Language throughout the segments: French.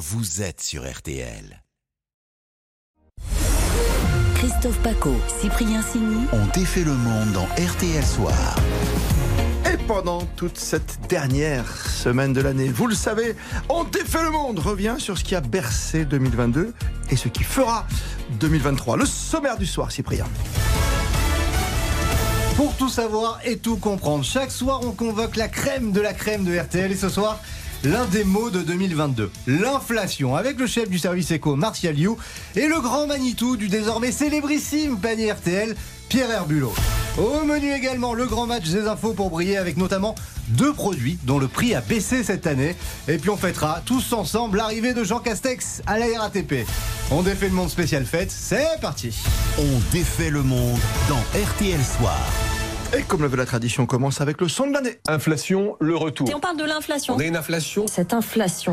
vous êtes sur RTL. Christophe Paco, Cyprien Sini. On défait le monde dans RTL Soir. Et pendant toute cette dernière semaine de l'année, vous le savez, On défait le monde revient sur ce qui a bercé 2022 et ce qui fera 2023. Le sommaire du soir, Cyprien. Pour tout savoir et tout comprendre, chaque soir on convoque la crème de la crème de RTL et ce soir, l'un des mots de 2022, l'inflation, avec le chef du service éco Martial You et le grand Manitou du désormais célébrissime panier RTL, Pierre Herbulot. Au menu également le grand match des infos pour briller avec notamment deux produits dont le prix a baissé cette année. Et puis on fêtera tous ensemble l'arrivée de Jean Castex à la RATP. On défait le monde spécial fête, c'est parti. On défait le monde dans RTL Soir. Et comme le veut la tradition, on commence avec le son de l'année. Inflation, le retour. Et on parle de l'inflation. On a une inflation. Cette inflation.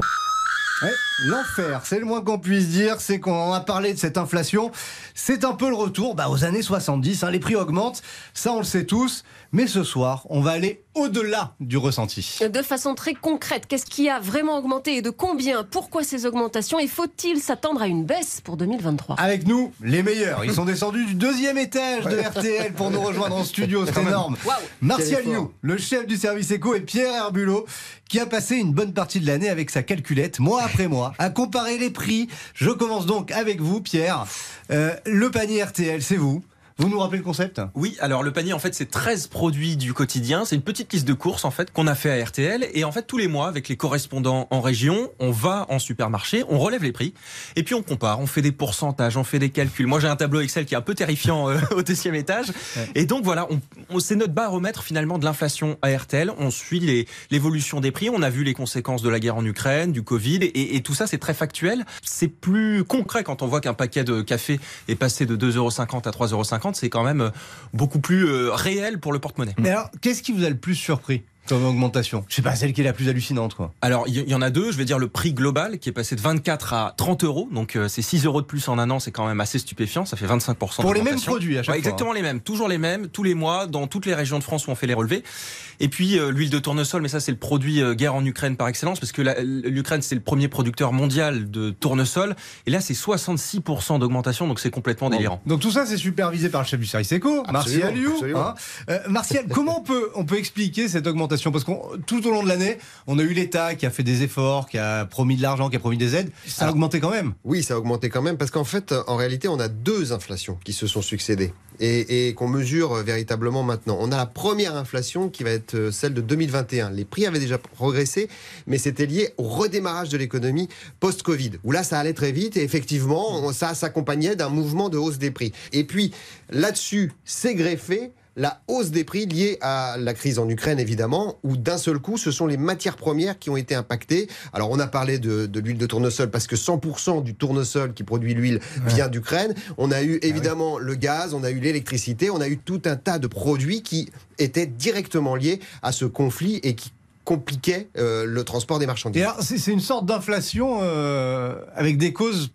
Ouais, L'enfer, c'est le moins qu'on puisse dire, c'est qu'on a parlé de cette inflation. C'est un peu le retour bah, aux années 70, hein, les prix augmentent, ça on le sait tous, mais ce soir, on va aller au-delà du ressenti. De façon très concrète, qu'est-ce qui a vraiment augmenté et de combien? Pourquoi ces augmentations? Et faut-il s'attendre à une baisse pour 2023 Avec nous, les meilleurs, ils sont descendus du deuxième étage de RTL pour nous rejoindre en studio, c'est énorme. Martial You, le chef du service éco, et Pierre Herbulot, qui a passé une bonne partie de l'année avec sa calculette, mois après mois, à comparer les prix. Je commence donc avec vous, Pierre. Euh, le panier RTL, c'est vous. Vous nous rappelez le concept? Oui, alors le panier, en fait, c'est 13 produits du quotidien. C'est une petite liste de courses, en fait, qu'on a fait à RTL. Et en fait, tous les mois, avec les correspondants en région, on va en supermarché, on relève les prix. Et puis, on compare, on fait des pourcentages, on fait des calculs. Moi, j'ai un tableau Excel qui est un peu terrifiant euh, au deuxième étage. Et donc, voilà, on, on- c'est notre baromètre, finalement, de l'inflation à RTL. On suit les- l'évolution des prix. On a vu les conséquences de la guerre en Ukraine, du Covid. Et, et tout ça, c'est très factuel. C'est plus concret quand on voit qu'un paquet de café est passé de 2,50€ à 3,50€. C'est quand même euh, beaucoup plus euh, réel pour le porte-monnaie. Mais alors, qu'est-ce qui vous a le plus surpris? Comme augmentation Je sais pas, celle qui est la plus hallucinante, quoi. Alors, il y, y en a deux. Je vais dire le prix global qui est passé de 24 à 30 euros. Donc, euh, c'est 6 euros de plus en un an. C'est quand même assez stupéfiant. Ça fait 25 Pour les mêmes produits à chaque Ouais, fois. Exactement les mêmes. Toujours les mêmes, tous les mois, dans toutes les régions de France où on fait les relevés. Et puis, euh, l'huile de tournesol, mais ça, c'est le produit euh, guerre en Ukraine par excellence, parce que l'Ukraine, c'est le premier producteur mondial de tournesol. Et là, c'est 66% d'augmentation. Donc, c'est complètement délirant. Donc tout ça, c'est supervisé par le chef du service éco, Martial You. absolument. hein. Euh, Martial, comment on peut, on peut expliquer cette augmentation Parce que tout au long de l'année, on a eu l'État qui a fait des efforts, qui a promis de l'argent, qui a promis des aides. Ça a Alors- augmenté quand même. Oui, ça a augmenté quand même parce qu'en fait, en réalité, on a deux inflations qui se sont succédées et, et qu'on mesure véritablement maintenant. On a la première inflation qui va être euh, celle de 2021. Les prix avaient déjà progressé, mais c'était lié au redémarrage de l'économie post-Covid, où là, ça allait très vite et effectivement, ça s'accompagnait d'un mouvement de hausse des prix. Et puis, là-dessus, s'est greffé la hausse des prix liée à la crise en Ukraine, évidemment, où d'un seul coup, ce sont les matières premières qui ont été impactées. Alors, on a parlé de, de l'huile de tournesol parce que 100% du tournesol qui produit l'huile vient d'Ukraine. On a eu évidemment le gaz, on a eu l'électricité, on a eu tout un tas de produits qui étaient directement liés à ce conflit et qui compliquaient euh, le transport des marchandises. C'est une sorte d'inflation euh, avec des causes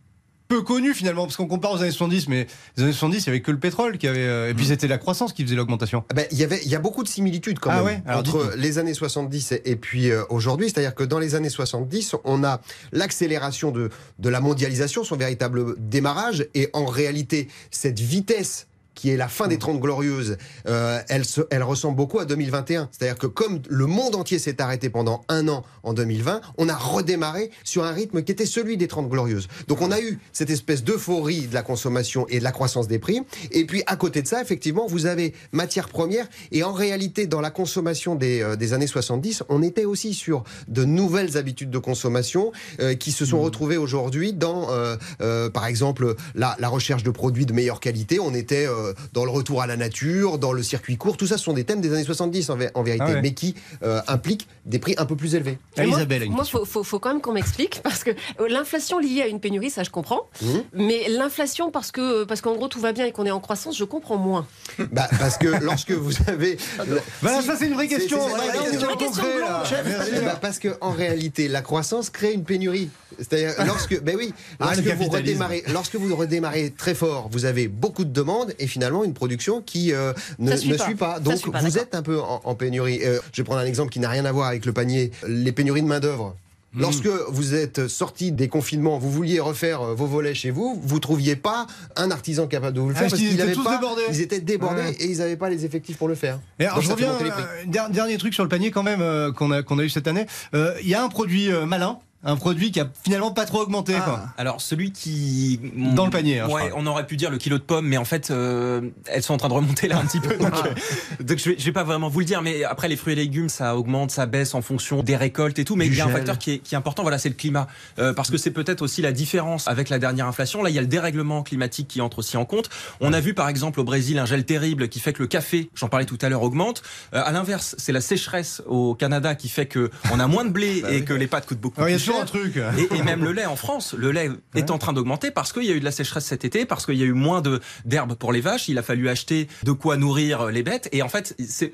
peu connues finalement, parce qu'on compare aux années 70, mais les années 70, il n'y avait que le pétrole qui avait. euh, et puis c'était la croissance qui faisait l'augmentation. Ah ben, il y avait, il y a beaucoup de similitudes quand Ah même ouais Alors entre les années 70 et, et puis euh, aujourd'hui. C'est-à-dire que dans les années 70, on a l'accélération de, de la mondialisation, son véritable démarrage, et en réalité, cette vitesse qui est la fin des 30 glorieuses, euh, elle, se- elle ressemble beaucoup à 2021. C'est-à-dire que comme le monde entier s'est arrêté pendant un an en 2020, on a redémarré sur un rythme qui était celui des 30 glorieuses. Donc on a eu cette espèce d'euphorie de la consommation et de la croissance des prix. Et puis à côté de ça, effectivement, vous avez matières premières. Et en réalité, dans la consommation des, euh, des années 70, on était aussi sur de nouvelles habitudes de consommation euh, qui se sont retrouvées aujourd'hui dans, par exemple, la, la recherche de produits de meilleure qualité. On était dans le retour à la nature, dans le circuit court. Tout ça, ce sont des thèmes des années 70 en, en vérité, Ah ouais. mais qui euh, impliquent des prix un peu plus élevés. Et moi- une Moi, faut, faut, faut quand même qu'on m'explique parce que euh, l'inflation liée à une pénurie, ça je comprends. Mhm. Mais l'inflation parce que parce qu'en gros tout va bien et qu'on est en croissance, je comprends moins. Bah, parce que lorsque vous avez... Voilà, Si, ça c'est une vraie question. parce que en réalité, la croissance crée une pénurie. C'est-à-dire lorsque, ben oui, Ah, lorsque vous redémarrez, lorsque vous redémarrez très fort, vous avez beaucoup de demandes et finalement une production qui euh, ne, suit ne pas. suit pas. Ça Donc suit pas, vous êtes un peu en, en pénurie. Euh, je vais prendre un exemple qui n'a rien à voir avec le panier. Les pénuries de main d'œuvre. Lorsque vous êtes sorti des confinements, vous vouliez refaire euh, vos volets chez vous, vous trouviez pas un artisan capable de vous le Ah, faire parce parce qu'ils étaient pas, débordés. ils étaient débordés Ouais. et ils n'avaient pas les effectifs pour le faire. Et alors, Donc je reviens, euh, dernier truc sur le panier quand même euh, qu'on a, qu'on a eu cette année. Euh, Il y a un produit euh, malin, un produit qui a finalement pas trop augmenté. Ah. quoi. Alors celui qui Dans le panier, hein, ouais, on aurait pu dire le kilo de pommes, mais en fait euh, elles sont en train de remonter là un petit peu. Donc, euh, donc je, vais, je vais pas vraiment vous le dire, mais après les fruits et légumes ça augmente, ça baisse en fonction des récoltes et tout. Mais Du il y a un facteur qui est, qui est important, voilà, c'est le climat, Euh, parce que c'est peut-être aussi la différence avec la dernière inflation. Là il y a le dérèglement climatique qui entre aussi en compte. On a vu par exemple au Brésil un gel terrible qui fait que le café, j'en parlais tout à l'heure, augmente. Euh, à l'inverse, c'est la sécheresse au Canada qui fait que on a moins de blé et que les pâtes coûtent beaucoup Alors, plus cher. un truc. Et, et même le lait en France, le lait est en train d'augmenter parce qu'il y a eu de la sécheresse cet été, parce qu'il y a eu moins d'herbe pour les vaches, il a fallu acheter de quoi nourrir les bêtes, et en fait, c'est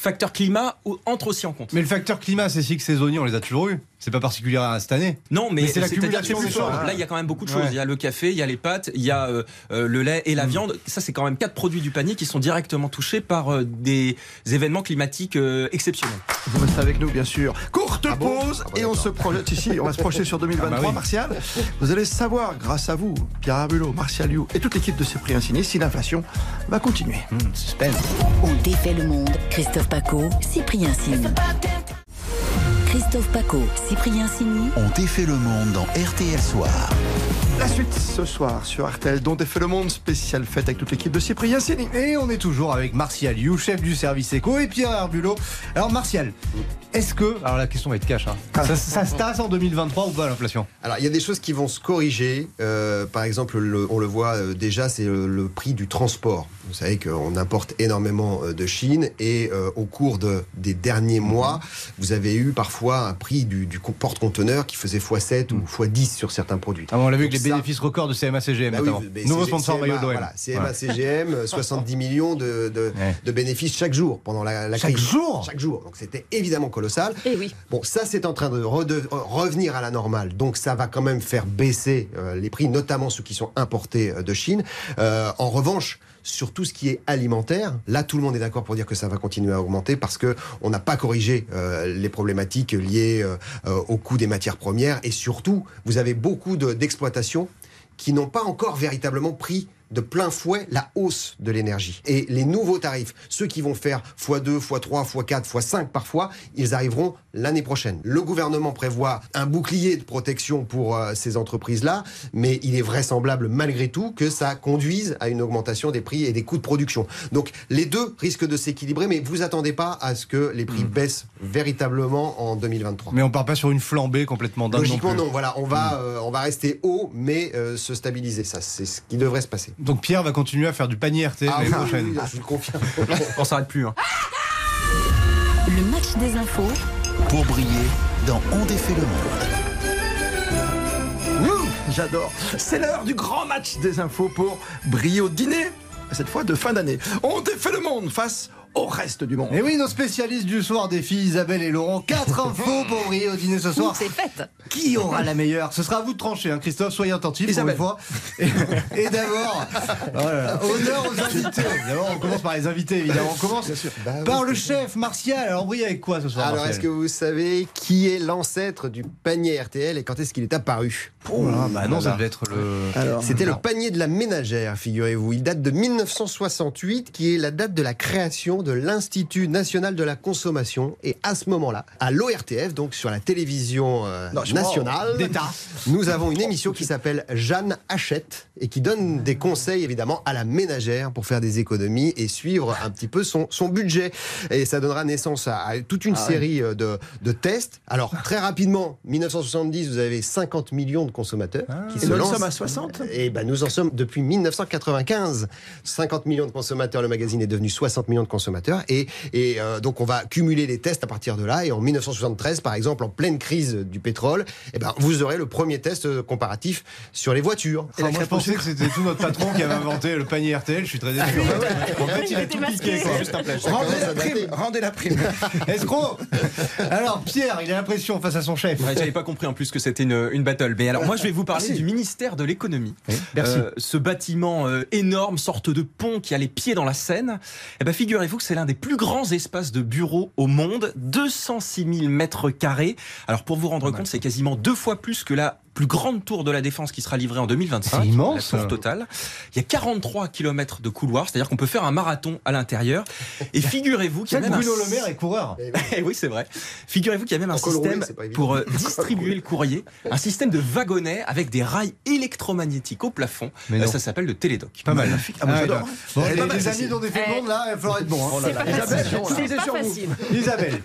facteur climat entre aussi en compte. Mais le facteur climat, c'est cycles saisonniers, on les a toujours eu. C'est pas particulier à cette année. Non, mais, Mais c'est l'accumulation que. Là, il y a quand même beaucoup de choses. Il y a le café, il y a les pâtes, il y a euh, euh, le lait et la viande. Ça, c'est quand même quatre produits du panier qui sont directement touchés par euh, des événements climatiques euh, exceptionnels. Vous restez avec nous, bien sûr. Courte Ah bon pause Ah bon, et on se projette ici. On va se projeter sur 2023, Ah bah oui. Martial. Vous allez savoir, grâce à vous, Pierre Arbulot, Martial You et toute l'équipe de Cyprien Signé, si l'inflation va continuer. suspense. On défait le monde. Christophe Paco, Cyprien Sini. Christophe Paco, Cyprien Sini. On défait le monde dans RTL Soir. La suite ce soir sur RTL, dont défait le monde, spécial fête avec toute l'équipe de Cyprien Signé. Et on est toujours avec Martial You, chef du service éco, et Pierre Herbulot. Alors Martial, est-ce que... Alors la question va être cash. hein. Ça, ça se tasse en 2023 ou pas l'inflation? Alors, il y a des choses qui vont se corriger. Euh, par exemple, le- on le voit euh, déjà, c'est le, le prix du transport. Vous savez qu'on importe énormément euh, de Chine et euh, au cours de, des derniers mois, vous avez eu parfois un prix du, du co- porte-conteneur qui faisait x7 ou x10 sur certains produits. Ah bon, On l'a vu Donc avec les bénéfices records de CMA-CGM Bah oui, Nouveau sponsor CMA, maillot de l'OM. Voilà, CMA, Ouais. CGM, euh, 70 millions de, de, Ouais. de bénéfices chaque jour pendant la, la Chaque crise. jour Chaque jour. Donc c'était évidemment colossal. Et oui. Bon, ça c'est en train de rede- revenir à la normale, donc ça va quand même faire baisser euh, les prix, notamment ceux qui sont importés euh, de Chine. Euh, en revanche, sur tout ce qui est alimentaire, là tout le monde est d'accord pour dire que ça va continuer à augmenter parce que on n'a pas corrigé euh, les problématiques liées euh, euh, au coût des matières premières. Et surtout vous avez beaucoup de- d'exploitations qui n'ont pas encore véritablement pris de plein fouet la hausse de l'énergie. Et les nouveaux tarifs, ceux qui vont faire x2, x3, x4, x5 parfois, ils arriveront l'année prochaine. Le gouvernement prévoit un bouclier de protection pour euh, ces entreprises-là, mais il est vraisemblable malgré tout que ça conduise à une augmentation des prix et des coûts de production. Donc les deux risquent de s'équilibrer, mais vous attendez pas à ce que les prix baissent véritablement en 2023. Mais on part pas sur une flambée complètement dingue Logiquement non, non, voilà, on va, euh, on va rester haut, mais euh, se stabiliser. Ça, c'est ce qui devrait se passer. Donc Pierre va continuer à faire du panier RTL l'année oui, prochaine. oui, je le confirme. On s'arrête plus. Hein. Le match des infos Pour briller dans On défait le monde. Ouh, J'adore. C'est l'heure du grand match des infos pour briller au dîner, cette fois de fin d'année. On défait le monde face au reste du monde. Et oui, nos spécialistes du soir des filles, Isabelle et Laurent, quatre infos pour briller au dîner ce soir. C'est fête. Qui aura la meilleure? Ce sera à vous de trancher, hein, Christophe, soyez attentifs Isabelle. pour une fois. Et, et d'abord, oh là là, honneur aux invités. D'abord, on commence par les invités, évidemment. On commence Bah oui, par le chef, Martial. Alors, brille avec quoi ce soir Alors, est-ce que vous savez qui est l'ancêtre du panier RTL et quand est-ce qu'il est apparu? Oh là, bah non, ça devait être le. C'était le panier de la ménagère, figurez-vous. Il date de 1968, qui est la date de la création de l'Institut national de la consommation. Et à ce moment-là, à l'ORTF, donc sur la télévision euh, Non, nationale, d'État. nous avons une émission qui s'appelle Jeanne Achète et qui donne des conseils évidemment à la ménagère pour faire des économies et suivre un petit peu son, son budget. Et ça donnera naissance à, à toute une série euh, de, de tests. Alors très rapidement, 1970, vous avez 50 millions de consommateurs qui Et se nous en lancent. sommes à 60 Et ben nous en sommes depuis 1995. 50 millions de consommateurs, le magazine est devenu 60 millions de consommateurs. Et, et euh, donc on va cumuler les tests à partir de là. Et en 1973, par exemple, en pleine crise du pétrole, eh ben, vous aurez le premier test euh, comparatif sur les voitures. Et Ah, moi, je pensais que c'était tout notre patron qui avait inventé le panier RTL. Je suis très déçu. En fait, il a tout piqué. Juste un. Rendez la prime, rendez la prime. Escroc Alors, Pierre, il a l'impression face à son chef. Ouais, J'avais pas compris en plus que c'était une, une battle. Mais alors moi je vais vous parler Si. du ministère de l'économie. merci. Euh, ce bâtiment euh, énorme, sorte de pont qui a les pieds dans la Seine. Eh ben figurez-vous que c'est l'un des plus grands espaces de bureaux au monde, 206 000 mètres carrés. Alors pour vous rendre compte, c'est quasiment deux fois plus que la plus grande tour de la défense qui sera livrée en 2025. C'est immense. La tour totale. Il y a 43 km de couloirs, c'est-à-dire qu'on peut faire un marathon à l'intérieur. Et figurez-vous qu'il y a même Bruno un... Le Maire est coureur. Eh oui, c'est vrai. Figurez-vous qu'il y a même un En système pour euh, distribuer le courrier, un système de wagonnets avec des rails électromagnétiques au plafond. Mais Euh, ça s'appelle le télédoc. Pas mal. Ah, Ah, j'adore. Bon, les, les amis dont le Eh. monde, là, il falloir être bon. hein. C'est pas Isabelle, facile. on l'a. C'est pas facile. Isabelle.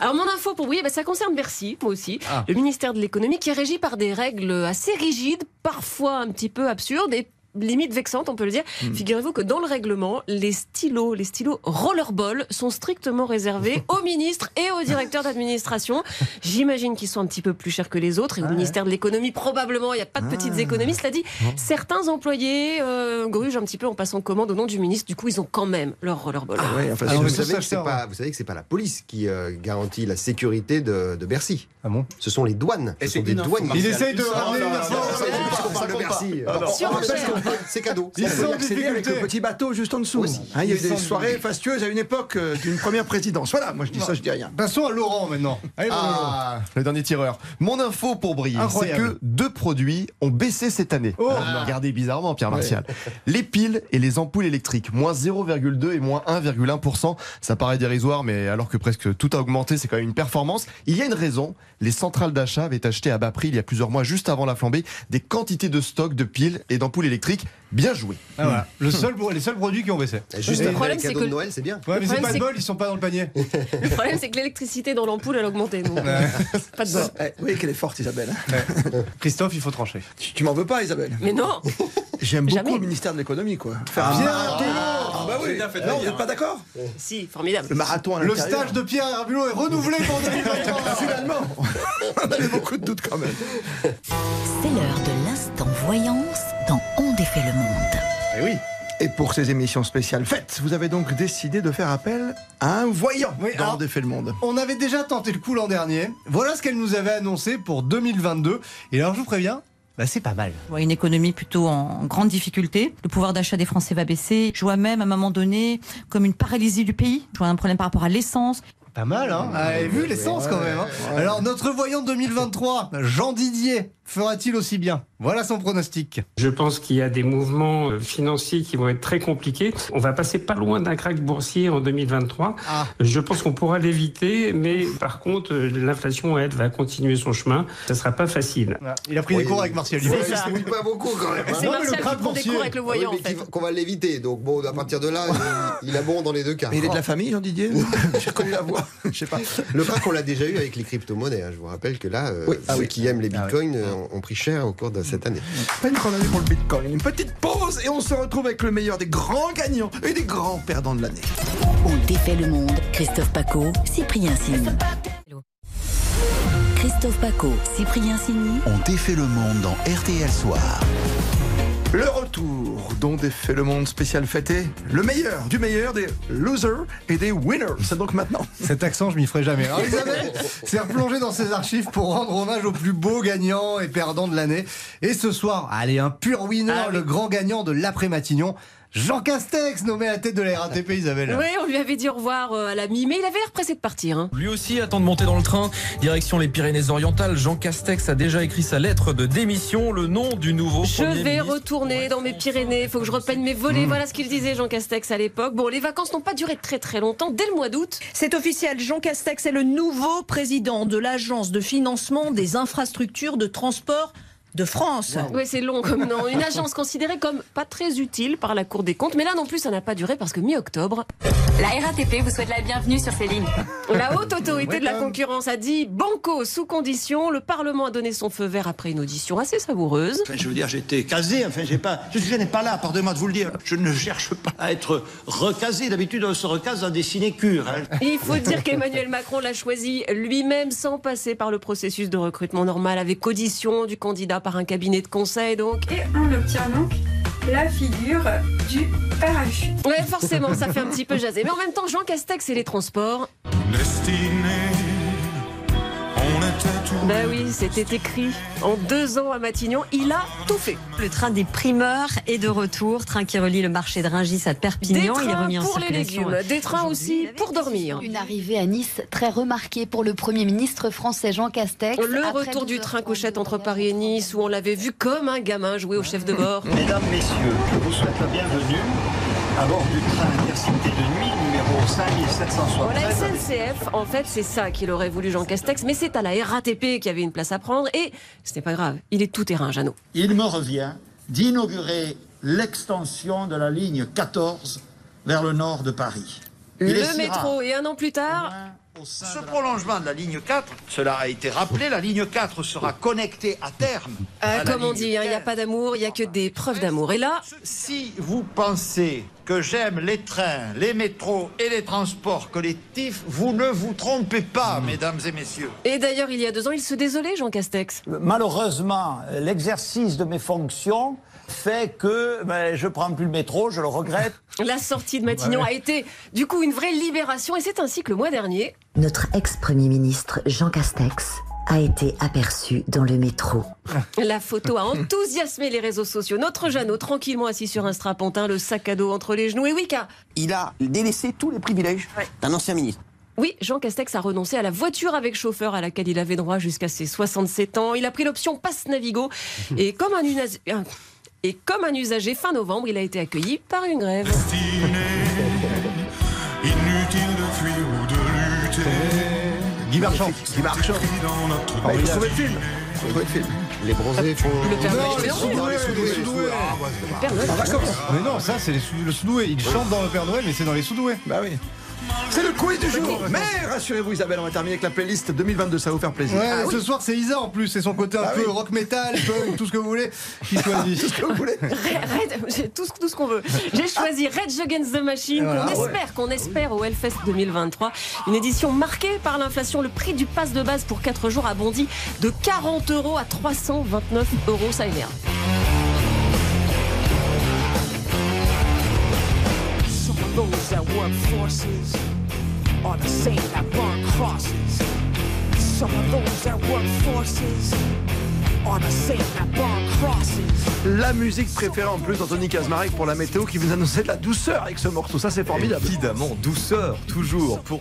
Alors mon info pour vous, eh ben, ça concerne Bercy, moi aussi. Ah. Le ministère de l'économie qui est régi par des règles assez rigides, parfois un petit peu absurdes et limite vexantes, on peut le dire. Hmm. Figurez-vous que dans le règlement, les stylos, les stylos rollerball sont strictement réservés aux ministres et aux directeurs d'administration. J'imagine qu'ils sont un petit peu plus chers que les autres et au ministère de l'économie probablement il n'y a pas de petites Ah. économies. Cela dit, certains employés euh, grugent un petit peu en passant commande au nom du ministre. Du coup, ils ont quand même leur rollerball. Ah ouais, enfin, Ah, vous, savez ça, pas, vous savez que c'est pas la police qui euh, garantit la sécurité de, de Bercy. Ah bon Ce sont les douanes. Ce sont des une info, douaniers. Il Martial. essaye de ramener compte Bercy. C'est cadeau. Ils sont y en accéder avec difficulté. le petit bateau juste en dessous. Aussi. Hein, il y a eu des soirées difficulté. fastueuses à une époque euh, d'une première présidence. Voilà, moi je dis ça, je dis rien. Passons à Laurent maintenant. Allez, Laurent. Ah, le dernier tireur. Mon info pour briller, c'est que deux produits ont baissé cette année. Oh. Me regardez bizarrement, Pierre Martial. Les piles et les ampoules électriques, moins 0,2 et moins 1,1%. Ça paraît dérisoire, mais alors que presque tout a augmenté, c'est quand même une performance. Il y a une raison. Les centrales d'achat avaient acheté à bas prix il y a plusieurs mois, juste avant la flambée, des quantités de stock de piles et d'ampoules électriques. Bien joué. Ah, voilà. Le seul, les seuls produits qui ont baissé. Juste Le après problème, les c'est cadeaux que- de Noël, c'est bien. Ouais, mais c'est pas de bol, ils sont pas dans le panier. Le problème, c'est que l'électricité dans l'ampoule, elle a augmenté. Donc, pas de bol. Eh, oui, qu'elle est forte, Isabelle. Christophe, il faut trancher. Tu, tu m'en veux pas, Isabelle Mais non J'aime beaucoup Jamais. le ministère de l'économie, quoi. Faire Bien, Ah, bah oui. Non, vous n'êtes pas d'accord Si, formidable. Le marathon à Le stage de Pierre Herbulot est renouvelé pour 2023. Finalement, on avait beaucoup de doutes quand même. C'est l'heure de l'instant voyance dans On défait le monde. Eh oui. Et pour ces émissions spéciales faites, vous avez donc décidé de faire appel à un voyant Oui, dans alors- Défait le Monde. On avait déjà tenté le coup l'an dernier. Voilà ce qu'elle nous avait annoncé pour 2022. Et alors, je vous préviens, bah, c'est pas mal. Je vois une économie plutôt en grande difficulté. Le pouvoir d'achat des Français va baisser. Je vois même à un moment donné comme une paralysie du pays. Je vois un problème par rapport à l'essence. Pas mal, hein Vous avez vu l'essence quand même. hein Alors, notre voyant 2023, Jean Didier, fera-t-il aussi bien? Voilà son pronostic. Je pense qu'il y a des mouvements euh, financiers qui vont être très compliqués. On va passer pas loin d'un crack boursier en 2023. Ah. Je pense qu'on pourra l'éviter, mais par contre, euh, l'inflation, elle, va continuer son chemin. Ça sera pas facile. Il a pris Oui. des cours avec Martial. Ouais, C'est il ça. mouille pas beaucoup quand même. hein. C'est Martial qui prend des boursier. cours avec le Oui, voyant, mais en fait. qu'on va l'éviter. Donc bon, à partir de là, il, il a bon dans les deux cas. Mais il est de la famille, Jean Didier? J'ai reconnu la voix. Je sais pas. Le crack, on l'a déjà eu avec les crypto-monnaies. hein. Je vous rappelle que là, euh, Oui. Ah ceux oui. qui aiment les Ah oui. bitcoins euh, ont pris cher au cours de cette année. Peine qu'on a pour le Bitcoin. Une petite pause et on se retrouve avec le meilleur des grands gagnants et des grands perdants de l'année. On défait le monde. Christophe Paco, Cyprien Sini. Christophe Paco, Cyprien Sini. On défait le monde dans RTL Soir. Le retour dont défait le monde spécial fêté, le meilleur du meilleur des losers et des winners. C'est donc maintenant. Cet accent, je m'y ferai jamais. Alors, Isabelle s'est replongée dans ses archives pour rendre hommage aux plus beaux gagnants et perdants de l'année. Et ce soir, allez, un pur winner, Ah oui. le grand gagnant de l'après-Matignon, Jean Castex, nommé à la tête de la RATP, Isabelle. Oui, on lui avait dit au revoir euh, à la mi, mais il avait l'air pressé de partir. hein. Lui aussi attend de monter dans le train. Direction les Pyrénées-Orientales, Jean Castex a déjà écrit sa lettre de démission, le nom du nouveau Je Premier vais ministre. retourner dans mes Pyrénées, il faut que je repeigne mes volets. Mmh. Voilà ce qu'il disait Jean Castex à l'époque. Bon, les vacances n'ont pas duré très très longtemps. Dès le mois d'août, C'est officiel, Jean Castex est le nouveau président de l'Agence de financement des infrastructures de transport de France. Oui, c'est long comme nom. Une agence considérée comme pas très utile par la Cour des comptes. Mais là non plus, ça n'a pas duré parce que mi-octobre, La RATP vous souhaite la bienvenue sur ces lignes. la haute autorité de la concurrence a dit banco sous condition. Le Parlement a donné son feu vert après une audition assez savoureuse. Enfin, je veux dire, j'étais casé, enfin, j'ai pas, je je n'ai pas là, pardonnez-moi de vous le dire. Je ne cherche pas à être recasé. D'habitude, on se recase dans des sinécures. hein. Il faut dire qu'Emmanuel Macron l'a choisi lui-même sans passer par le processus de recrutement normal avec audition du candidat par un cabinet de conseil donc. Et on obtient donc la figure du parachute. Ouais, forcément, ça fait un petit peu jaser. Mais en même temps, Jean Castex et les transports. Destiné, Bah oui, c'était écrit. En deux ans à Matignon, il a tout fait. Le train des primeurs est de retour. Train qui relie le marché de Rungis à Des Perpignan. il est remis en pour les circulation. légumes, des trains aussi pour dormir. Une arrivée à Nice très remarquée pour le Premier ministre français Jean Castex. Le Après retour du 12 train couchette entre Paris et Nice, où on l'avait vu comme un gamin jouer au chef de bord. Mesdames, Messieurs, je vous souhaite la bienvenue à bord du train intercité de nuit numéro Bon, la 5773. SNCF, en fait, c'est ça qu'il aurait voulu Jean Castex, mais c'est à la RATP qui avait une place à prendre, et ce n'est pas grave, il est tout terrain, Jeannot. Il me revient d'inaugurer l'extension de la ligne 14 vers le nord de Paris. Il Le métro, et un an plus tard, Ce prolongement de la ligne 4, cela a été rappelé, la ligne 4 sera connectée à terme. euh, à comme on dit, hein, il n'y a pas d'amour, il n'y a que des preuves d'amour. Et là, Si vous pensez que j'aime les trains, les métros et les transports collectifs, vous ne vous trompez pas, mesdames et messieurs. et d'ailleurs, il y a deux ans, il se désolait, Jean Castex. Malheureusement, l'exercice de mes fonctions fait que ben, je prends plus le métro, je le regrette. La sortie de Matignon a été, du coup, une vraie libération, et c'est ainsi que le mois dernier, Notre ex-premier ministre Jean Castex a été aperçu dans le métro. La photo a enthousiasmé les réseaux sociaux. Notre Jeannot, tranquillement assis sur un strapontin, le sac à dos entre les genoux. Et oui, car Il a délaissé tous les privilèges d'un ancien ministre. Oui, Jean Castex a renoncé à la voiture avec chauffeur à laquelle il avait droit jusqu'à ses 67 ans. Il a pris l'option Passe Navigo. Et comme un, unas- un- et comme un usager, fin novembre, il a été accueilli par une grève. Guy Marchand. Guy Marchand. Ah, il faut le film. Il faut le film. Les bronzés font. Le Père Non, Noël, les. En vacances. Mais ça c'est le Soudoué. Il chante dans le Père Noël, mais c'est dans les Soudoués. Bah oui. C'est le quiz du jour. Mais rassurez-vous, Isabelle, on va terminer avec la playlist 2022. Ça va vous faire plaisir. Ouais, Ah oui. ce soir c'est Isa en plus, c'est son côté un Ah peu oui. rock metal, punk, tout ce que vous voulez, qui choisit. Tout ce que vous voulez. Red- j'ai tout, ce- tout ce qu'on veut. J'ai choisi Rage Against the Machine, Voilà. qu'on espère, qu'on espère au Hellfest 2023. Une édition marquée par l'inflation. Le prix du pass de base pour 4 jours a bondi de 40 euros à 329 euros. Ça énerve. Those that work forces are the same that burn crosses. Some of those that work forces are the same that burn crosses. La musique préférée en plus d'Anthony Kazmarek pour la météo qui vous annonçait de la douceur avec ce morceau. Ça, c'est formidable. Évidemment, douceur, toujours. Pour